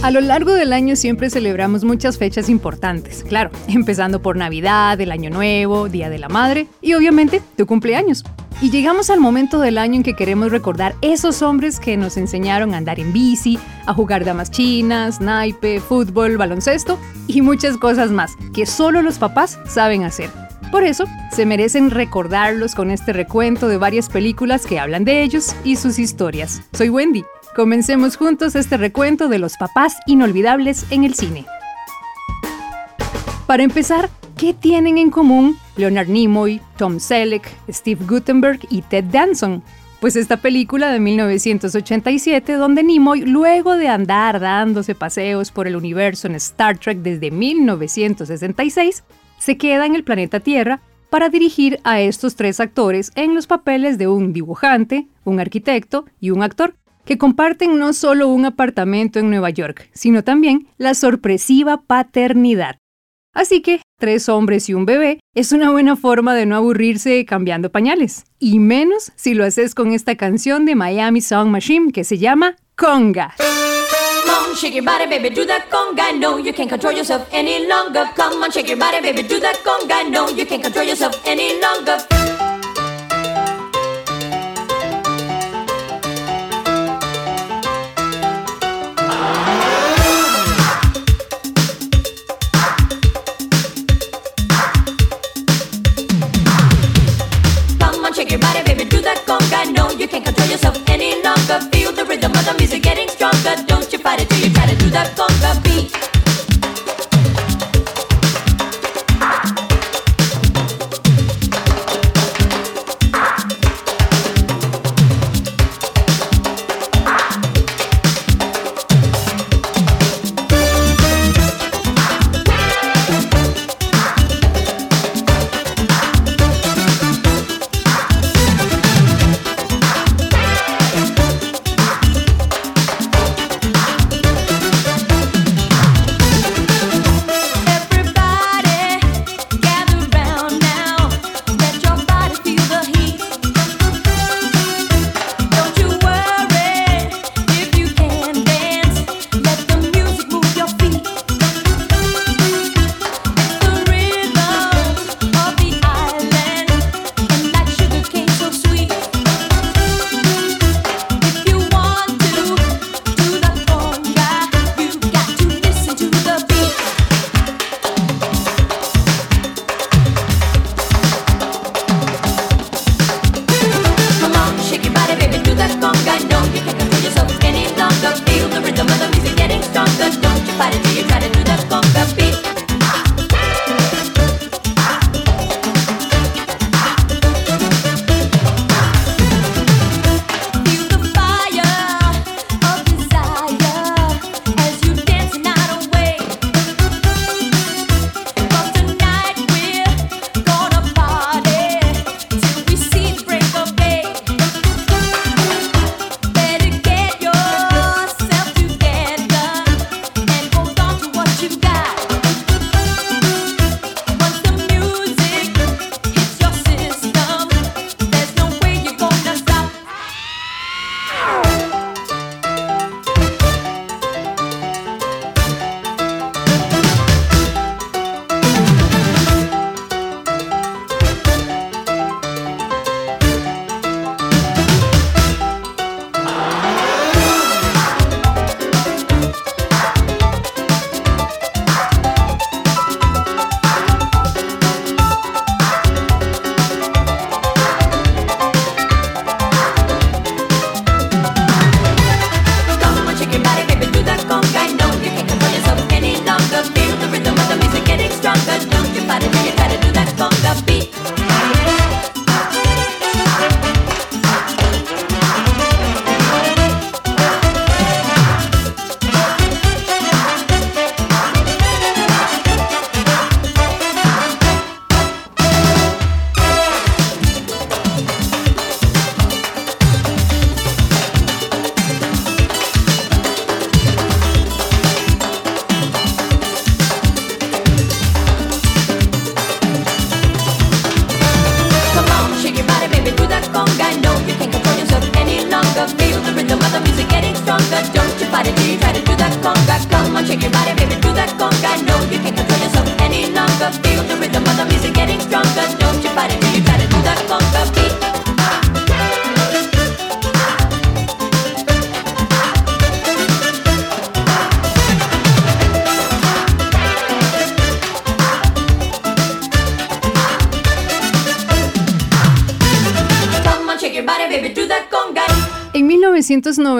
A lo largo del año siempre celebramos muchas fechas importantes, claro, empezando por Navidad, el Año Nuevo, Día de la Madre y obviamente tu cumpleaños. Y llegamos al momento del año en que queremos recordar esos hombres que nos enseñaron a andar en bici, a jugar damas chinas, naipe, fútbol, baloncesto y muchas cosas más que solo los papás saben hacer. Por eso, se merecen recordarlos con este recuento de varias películas que hablan de ellos y sus historias. Soy Wendy Comencemos juntos este recuento de los papás inolvidables en el cine. Para empezar, ¿qué tienen en común Leonard Nimoy, Tom Selleck, Steve Gutenberg y Ted Danson? Pues esta película de 1987, donde Nimoy, luego de andar dándose paseos por el universo en Star Trek desde 1966, se queda en el planeta Tierra para dirigir a estos tres actores en los papeles de un dibujante, un arquitecto y un actor, que comparten no solo un apartamento en Nueva York, sino también la sorpresiva paternidad. Así que tres hombres y un bebé es una buena forma de no aburrirse cambiando pañales, y menos si lo haces con esta canción de Miami Song Machine que se llama Conga. Come on, shake your body, baby, do that conga. No, you can't control yourself any longer. Come on, shake your body, baby, do that conga. No, you can't control yourself any longer. con capilla.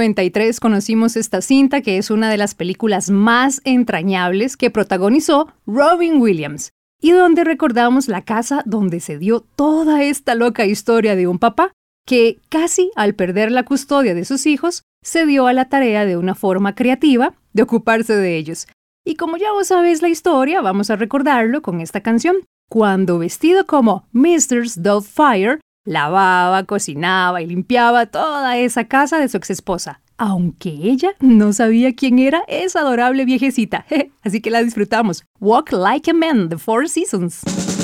1993 conocimos esta cinta que es una de las películas más entrañables que protagonizó Robin Williams y donde recordamos la casa donde se dio toda esta loca historia de un papá que casi al perder la custodia de sus hijos se dio a la tarea de una forma creativa de ocuparse de ellos. Y como ya vos sabéis la historia, vamos a recordarlo con esta canción, cuando vestido como Mr. Doubtfire, lavaba, cocinaba y limpiaba toda esa casa de su exesposa, aunque ella no sabía quién era esa adorable viejecita. Así que la disfrutamos. Walk Like a Man, The Four Seasons.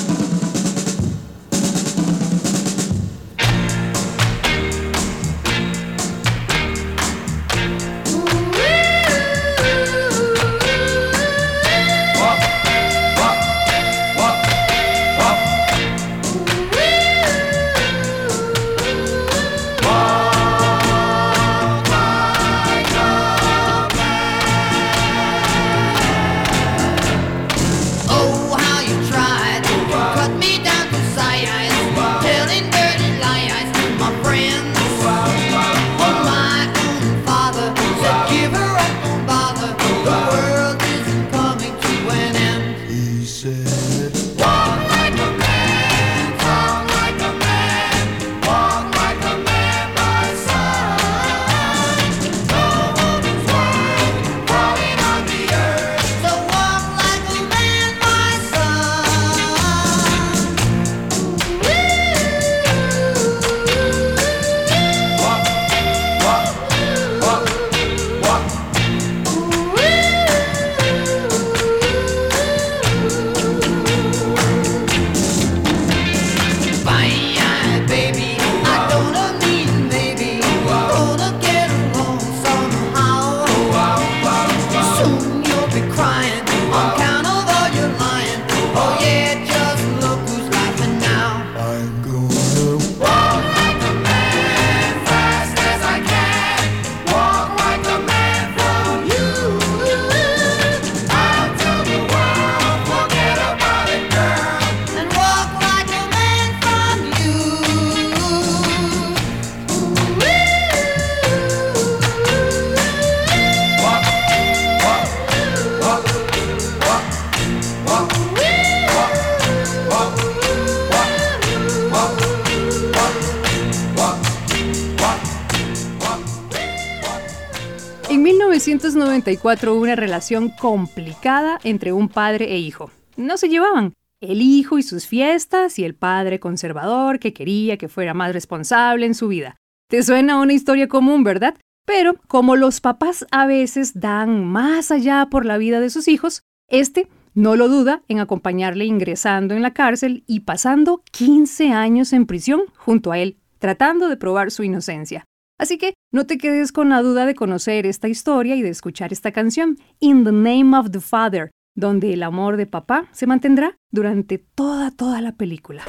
1994 hubo una relación complicada entre un padre e hijo. No se llevaban. El hijo y sus fiestas y el padre conservador que quería que fuera más responsable en su vida. Te suena una historia común, ¿verdad? Pero como los papás a veces dan más allá por la vida de sus hijos, este no lo duda en acompañarle ingresando en la cárcel y pasando 15 años en prisión junto a él, tratando de probar su inocencia. Así que no te quedes con la duda de conocer esta historia y de escuchar esta canción, In the Name of the Father, donde el amor de papá se mantendrá durante toda, toda la película.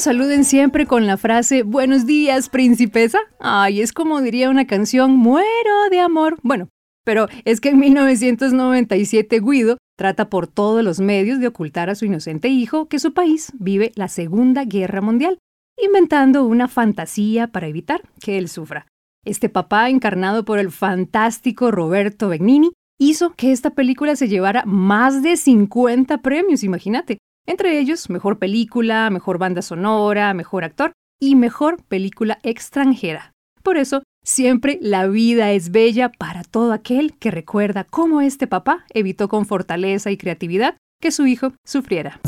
Saluden siempre con la frase Buenos días, princesa? Ay, es como diría una canción, muero de amor. Bueno, pero es que en 1997 Guido trata por todos los medios de ocultar a su inocente hijo que su país vive la Segunda Guerra Mundial, inventando una fantasía para evitar que él sufra. Este papá, encarnado por el fantástico Roberto Benigni, hizo que esta película se llevara más de 50 premios, imagínate. Entre ellos, mejor película, mejor banda sonora, mejor actor y mejor película extranjera. Por eso, siempre la vida es bella para todo aquel que recuerda cómo este papá evitó con fortaleza y creatividad que su hijo sufriera.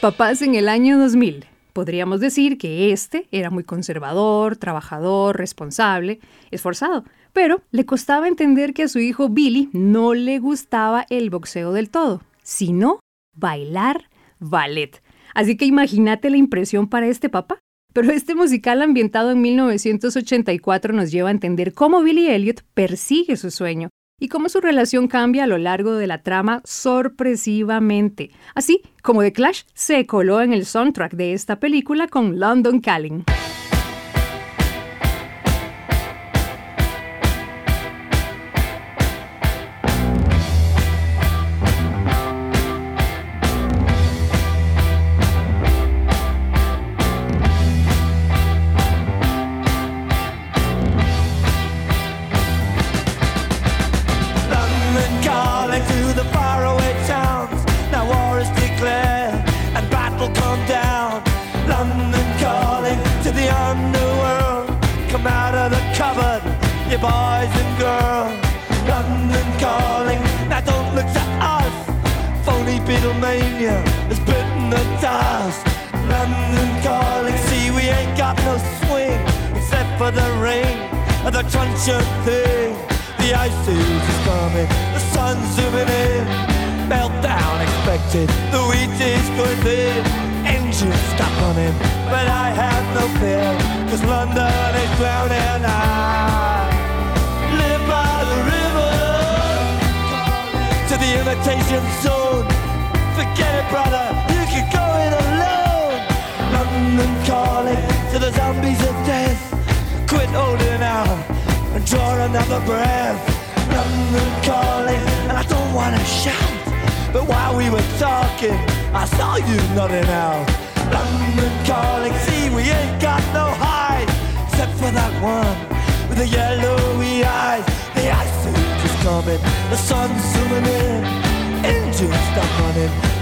Papás en el año 2000? Podríamos decir que este era muy conservador, trabajador, responsable, esforzado, pero le costaba entender que a su hijo Billy no le gustaba el boxeo del todo, sino bailar ballet. Así que imagínate la impresión para este papá. Pero este musical ambientado en 1984 nos lleva a entender cómo Billy Elliot persigue su sueño y cómo su relación cambia a lo largo de la trama sorpresivamente, así como The Clash se coló en el soundtrack de esta película con London Calling.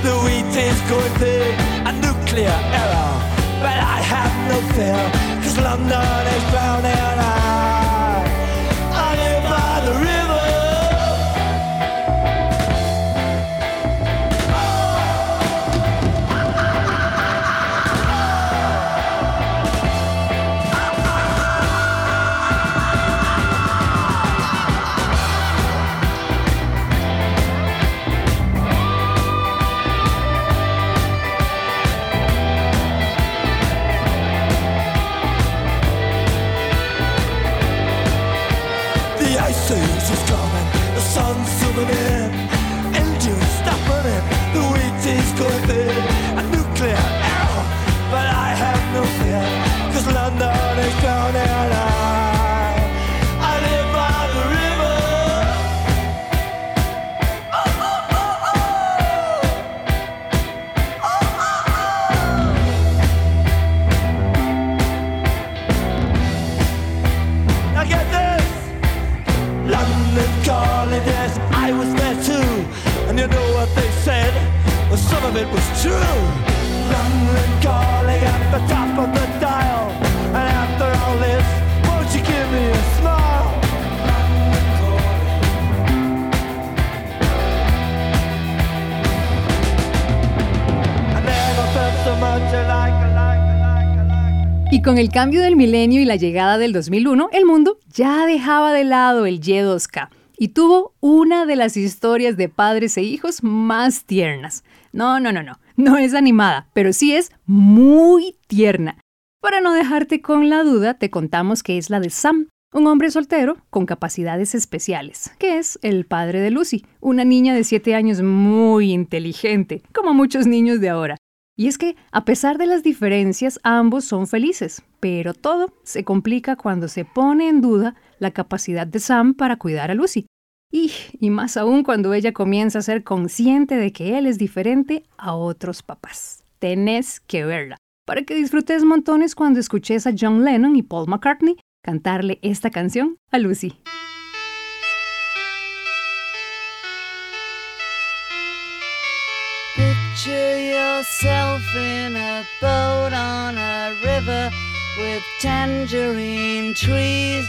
The wheat is going to a nuclear error. But I have no fear, cause London is drowning out. Con el cambio del milenio y la llegada del 2001, el mundo ya dejaba de lado el Y2K y tuvo una de las historias de padres e hijos más tiernas. No, no, no, no, no es animada, pero sí es muy tierna. Para no dejarte con la duda, te contamos que es la de Sam, un hombre soltero con capacidades especiales, que es el padre de Lucy, una niña de 7 años muy inteligente, como muchos niños de ahora. Y es que, a pesar de las diferencias, ambos son felices, pero todo se complica cuando se pone en duda la capacidad de Sam para cuidar a Lucy. Y, y más aún cuando ella comienza a ser consciente de que él es diferente a otros papás. Tenés que verla, para que disfrutes montones cuando escuches a John Lennon y Paul McCartney cantarle esta canción a Lucy. yourself in a boat on a river with tangerine trees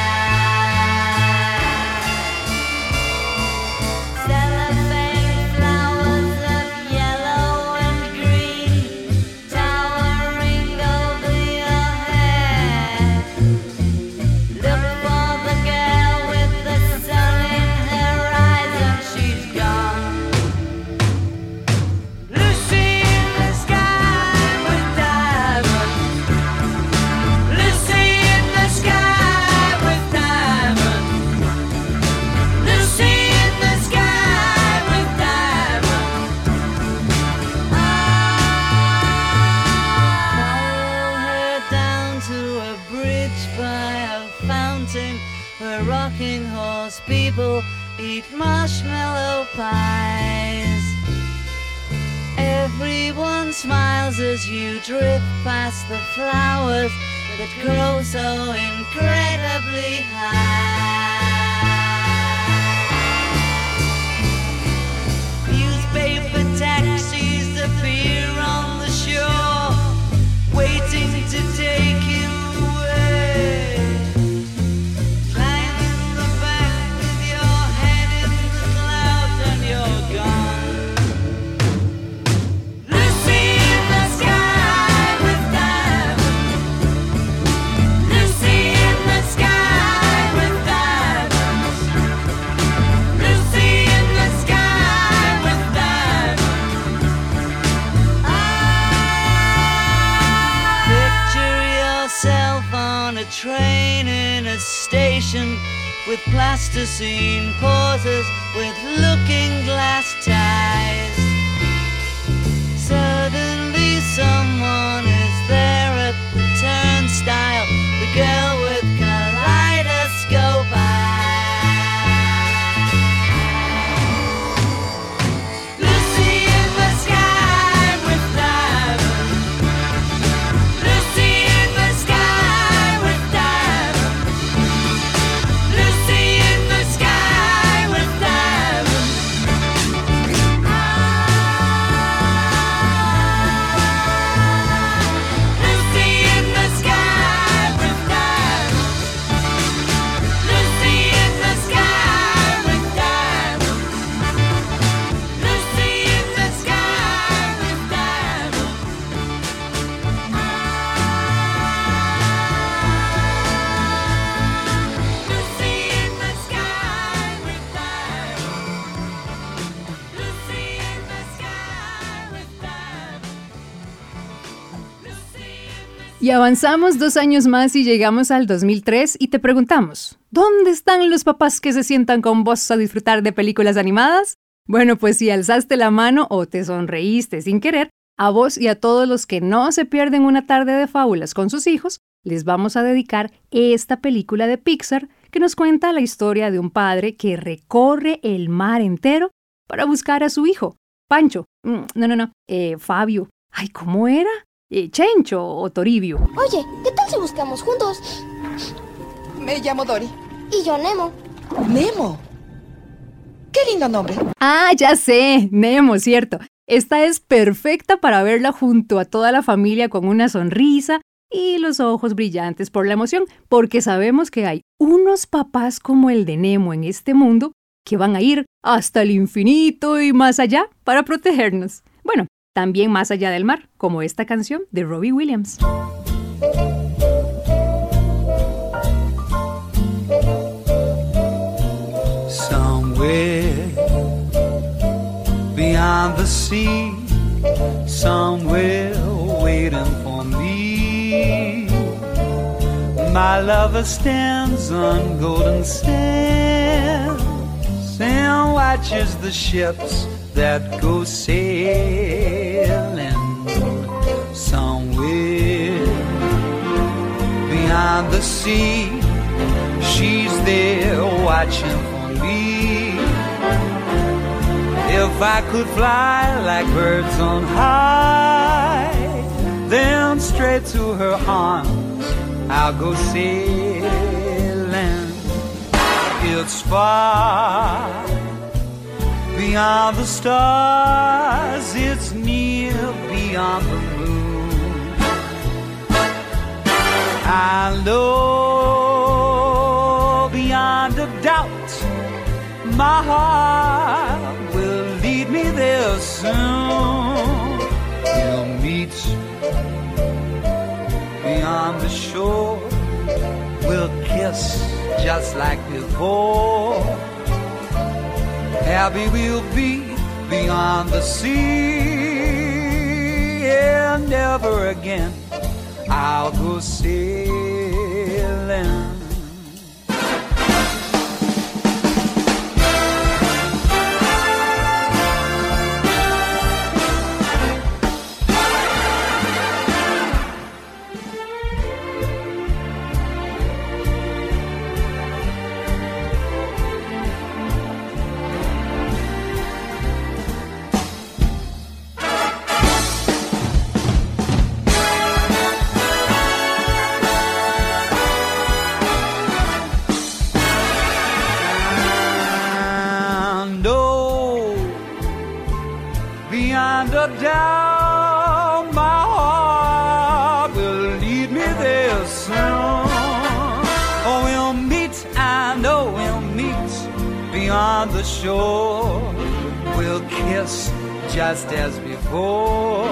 Train in a station with plasticine pauses with looking glass ties. Suddenly someone is there at the turnstile, the girl Y avanzamos dos años más y llegamos al 2003 y te preguntamos, ¿dónde están los papás que se sientan con vos a disfrutar de películas animadas? Bueno, pues si alzaste la mano o te sonreíste sin querer, a vos y a todos los que no se pierden una tarde de fábulas con sus hijos, les vamos a dedicar esta película de Pixar que nos cuenta la historia de un padre que recorre el mar entero para buscar a su hijo, Pancho. Mm, No, no, no, eh, Fabio. Ay, ¿cómo era? Eh, Chencho o Toribio. Oye, ¿qué tal si buscamos juntos? Me llamo Dory. Y yo Nemo. Nemo. Qué lindo nombre. Ah, ya sé, Nemo, cierto. Esta es perfecta para verla junto a toda la familia con una sonrisa y los ojos brillantes por la emoción, porque sabemos que hay unos papás como el de Nemo en este mundo que van a ir hasta el infinito y más allá para protegernos. Bueno, también más allá del mar, como esta canción de Robbie Williams. Somewhere beyond the sea, somewhere waiting for me. My lover stands on golden sands and watches the ships that go sailing. Somewhere beyond the sea, she's there watching for me. If I could fly like birds on high, then straight to her arms I'll go sailing. It's far beyond the stars, it's near beyond the moon. I know beyond a doubt my heart will lead me there soon. We'll meet beyond the shore. We'll kiss just like before. Happy we'll be beyond the sea. And never again I'll go sailing. Beyond the shore. We'll kiss just as before.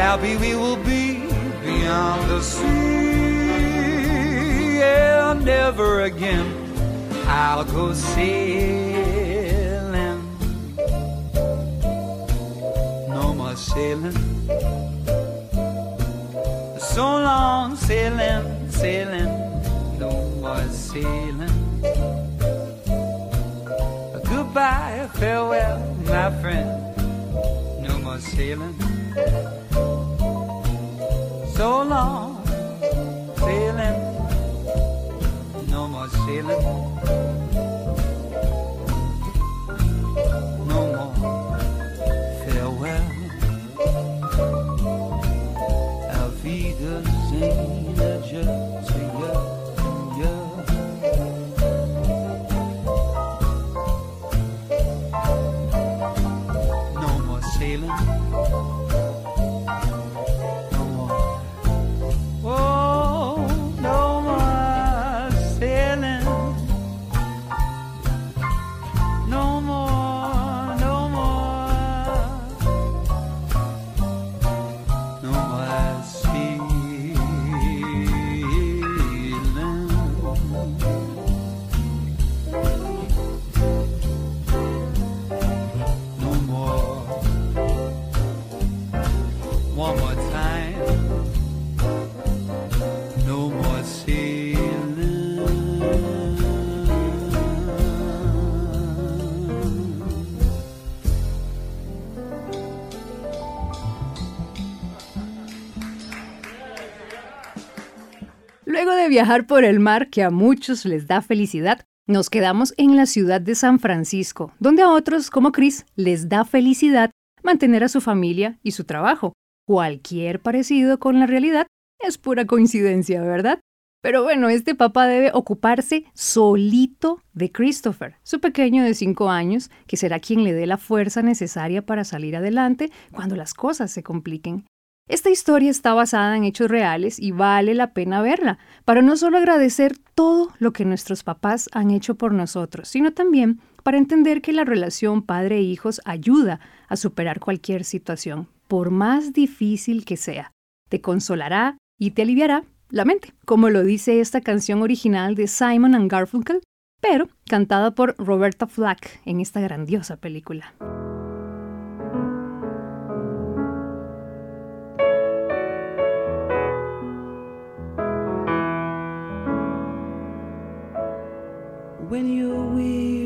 Happy we will be beyond the sea, and never again I'll go sailing. No more sailing. So long sailing, sailing, no more sailing. Goodbye, farewell, my friend. No more sailing. So long sailing. No more sailing. No more farewell. Auf Wiedersehen, viajar por el mar que a muchos les da felicidad, nos quedamos en la ciudad de San Francisco, donde a otros, como Chris, les da felicidad mantener a su familia y su trabajo. Cualquier parecido con la realidad es pura coincidencia, ¿verdad? Pero bueno, este papá debe ocuparse solito de Christopher, su pequeño de 5 años, que será quien le dé la fuerza necesaria para salir adelante cuando las cosas se compliquen. Esta historia está basada en hechos reales y vale la pena verla, para no solo agradecer todo lo que nuestros papás han hecho por nosotros, sino también para entender que la relación padre-hijos ayuda a superar cualquier situación, por más difícil que sea. Te consolará y te aliviará la mente, como lo dice esta canción original de Simon Garfunkel, pero cantada por Roberta Flack en esta grandiosa película. When you're weary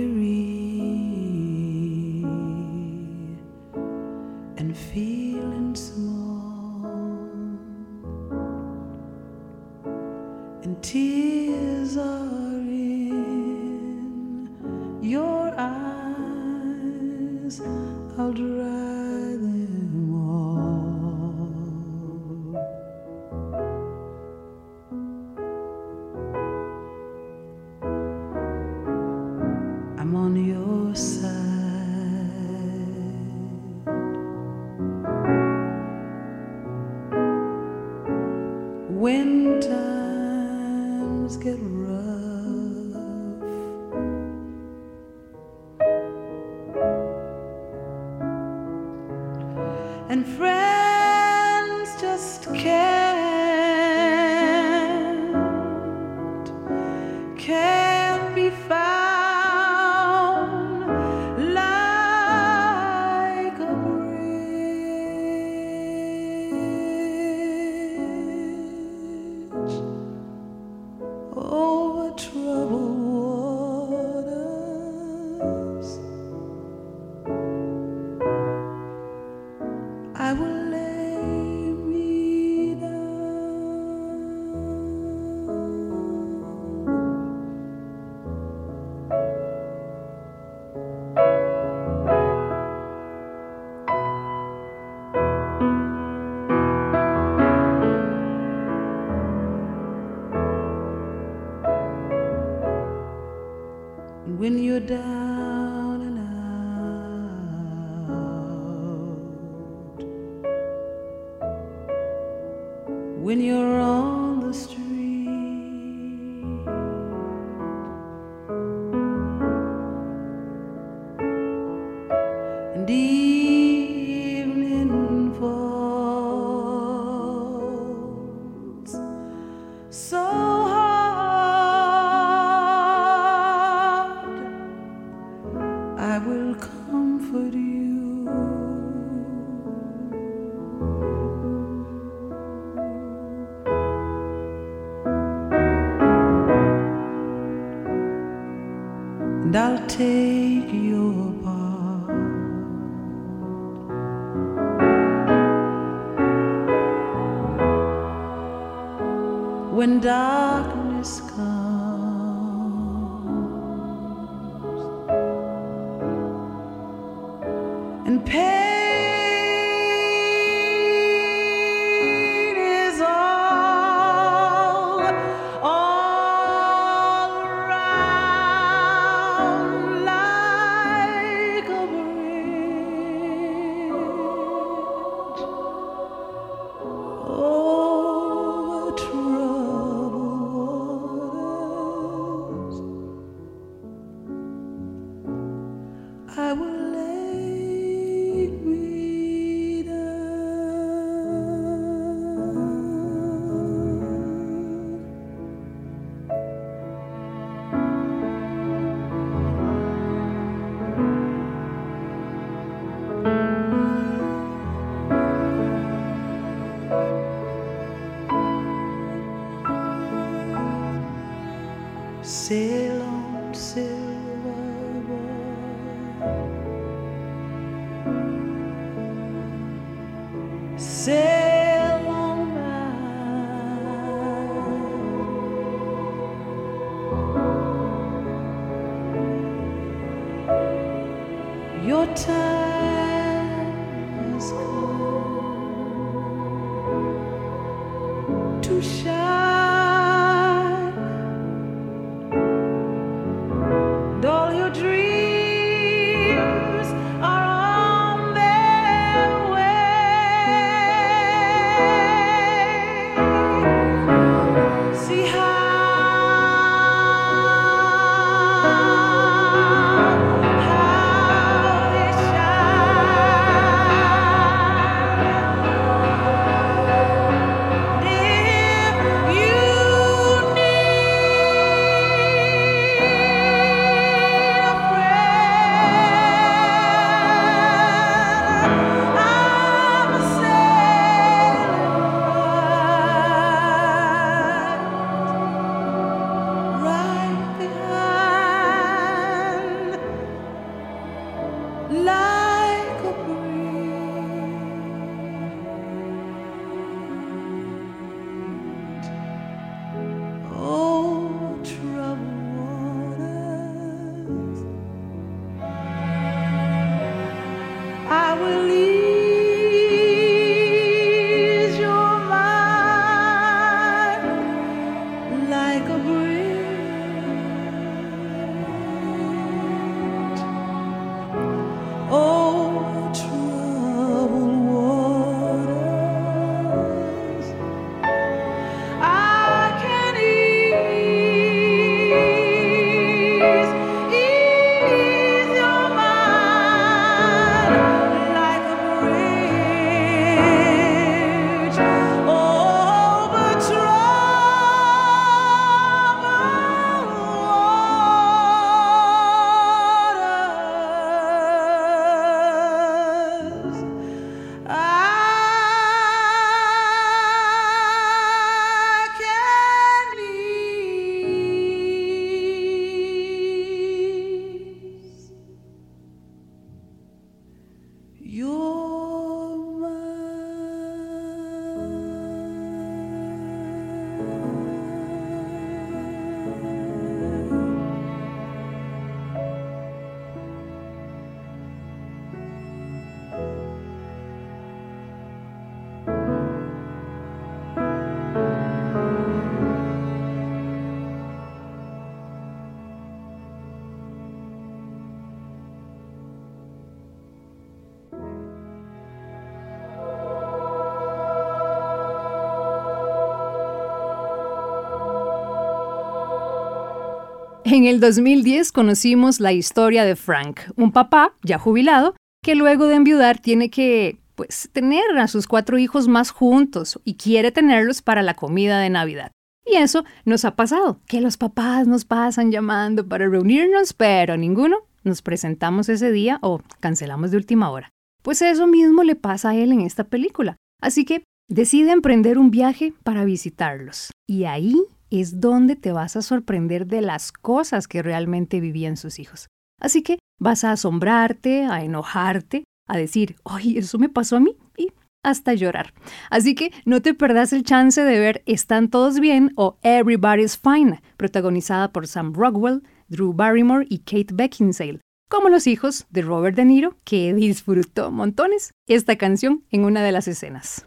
En el 2010 conocimos la historia de Frank, un papá ya jubilado que luego de enviudar tiene que pues tener a sus cuatro hijos más juntos y quiere tenerlos para la comida de Navidad. Y eso nos ha pasado, que los papás nos pasan llamando para reunirnos, pero ninguno nos presentamos ese día o cancelamos de última hora. Pues eso mismo le pasa a él en esta película. Así que decide emprender un viaje para visitarlos. Y ahí es donde te vas a sorprender de las cosas que realmente vivían sus hijos. Así que vas a asombrarte, a enojarte, a decir, ¡ay, eso me pasó a mí! Y hasta llorar. Así que no te perdas el chance de ver Están todos bien o Everybody's Fine, protagonizada por Sam Rockwell, Drew Barrymore y Kate Beckinsale, como los hijos de Robert De Niro, que disfrutó montones esta canción en una de las escenas.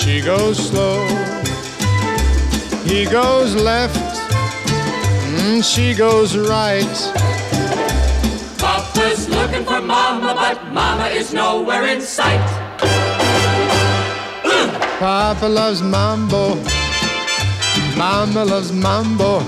she goes slow. He goes left, mm, she goes right. Papa's looking for mama, but mama is nowhere in sight. Papa loves mambo. Mama loves mambo.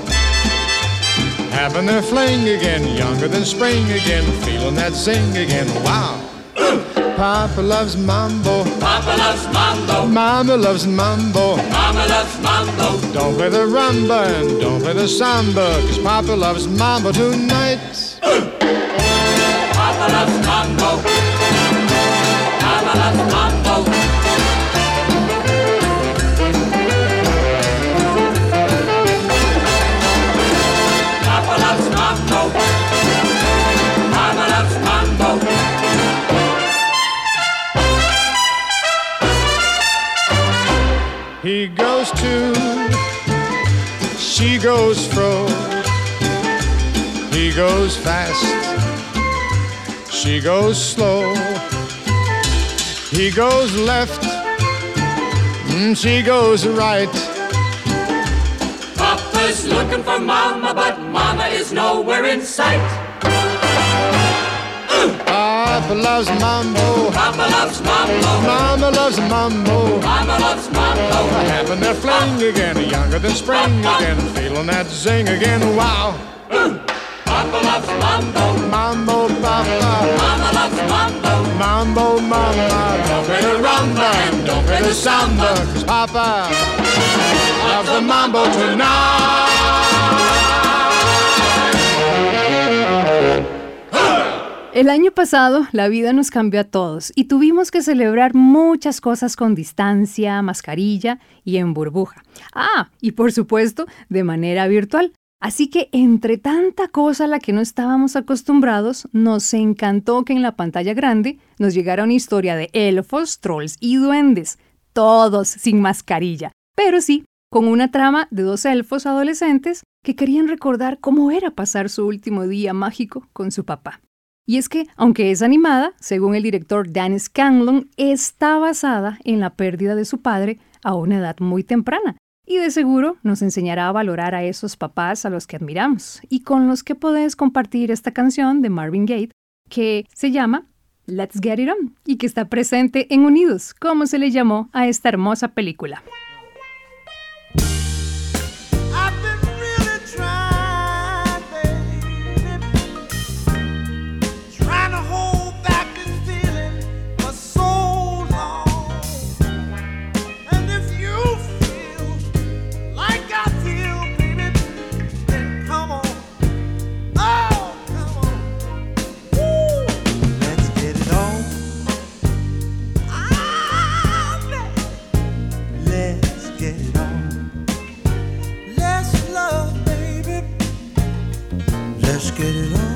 Having their fling again, younger than spring again, feeling that zing again. Wow. Papa loves mambo. Papa loves mambo. Mama loves mambo. Mama loves mambo. Don't play the rumba and don't play the samba, cause Papa loves mambo tonight. Papa loves mambo. Goes to, she goes fro. He goes fast, she goes slow. He goes left, mm, she goes right. Papa's looking for mama, but mama is nowhere in sight. Papa loves mambo, Papa loves mambo. Mama loves mambo. Mama loves mambo. Having their fling again, younger than spring again, feeling that zing again. Wow, Papa loves mambo. mambo, papa. Mama loves mambo. Mambo, mama, don't play the rumba and don't play the samba, cause Papa loves the mambo tonight. El año pasado la vida nos cambió a todos y tuvimos que celebrar muchas cosas con distancia, mascarilla y en burbuja. Ah, y por supuesto, de manera virtual. Así que entre tanta cosa a la que no estábamos acostumbrados, nos encantó que en la pantalla grande nos llegara una historia de elfos, trolls y duendes, todos sin mascarilla, pero sí con una trama de dos elfos adolescentes que querían recordar cómo era pasar su último día mágico con su papá. Y es que, aunque es animada, según el director Dan Scanlon, está basada en la pérdida de su padre a una edad muy temprana. Y de seguro nos enseñará a valorar a esos papás a los que admiramos y con los que podés compartir esta canción de Marvin Gaye que se llama Let's Get It On y que está presente en Unidos, como se le llamó a esta hermosa película. get it on.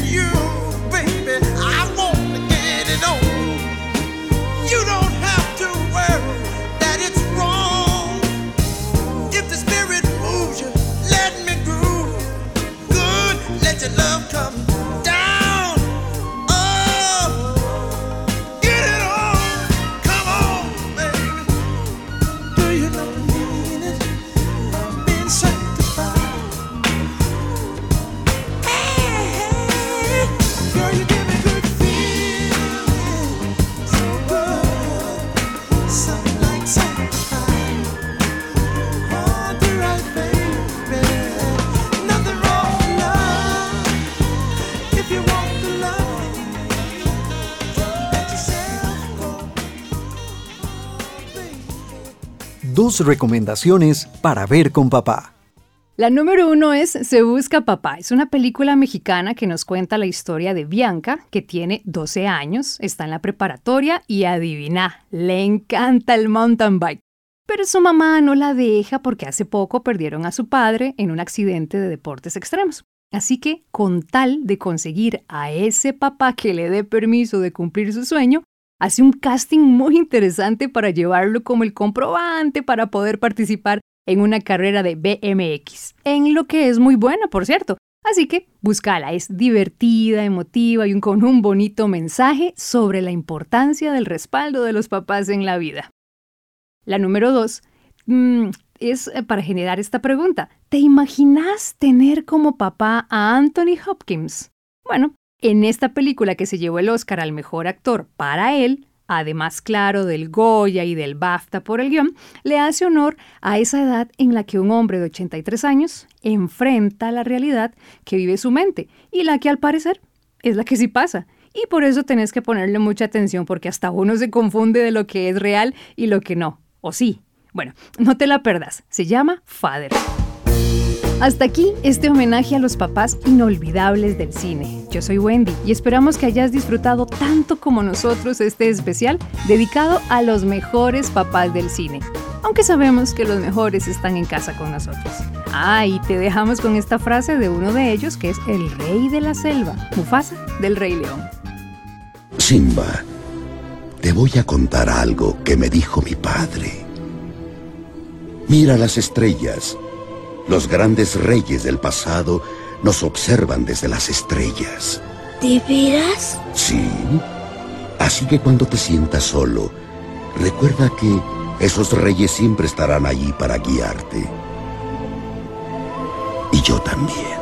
You, recomendaciones para ver con papá. La número uno es Se Busca Papá. Es una película mexicana que nos cuenta la historia de Bianca, que tiene 12 años, está en la preparatoria y adivina, le encanta el mountain bike. Pero su mamá no la deja porque hace poco perdieron a su padre en un accidente de deportes extremos. Así que, con tal de conseguir a ese papá que le dé permiso de cumplir su sueño, hace un casting muy interesante para llevarlo como el comprobante para poder participar en una carrera de BMX, en lo que es muy buena, por cierto. Así que búscala, es divertida, emotiva y con un bonito mensaje sobre la importancia del respaldo de los papás en la vida. La número dos mm, es eh, para generar esta pregunta. ¿Te imaginas tener como papá a Anthony Hopkins? Bueno, en esta película que se llevó el Oscar al mejor actor para él, además claro del Goya y del BAFTA por el guion, le hace honor a esa edad en la que un hombre de 83 años enfrenta la realidad que vive su mente y la que al parecer es la que sí pasa. Y por eso tenés que ponerle mucha atención porque hasta uno se confunde de lo que es real y lo que no. O sí, Bueno, no te la perdas, se llama Father. Hasta aquí este homenaje a los papás inolvidables del cine. Yo soy Wendy y esperamos que hayas disfrutado tanto como nosotros este especial dedicado a los mejores papás del cine. Aunque sabemos que los mejores están en casa con nosotros. Ah, y te dejamos con esta frase de uno de ellos que es el rey de la selva, Mufasa del Rey León. Simba, te voy a contar algo que me dijo mi padre. Mira las estrellas. Los grandes reyes del pasado nos observan desde las estrellas. ¿De veras? Sí. Así que cuando te sientas solo, recuerda que esos reyes siempre estarán allí para guiarte. Y yo también.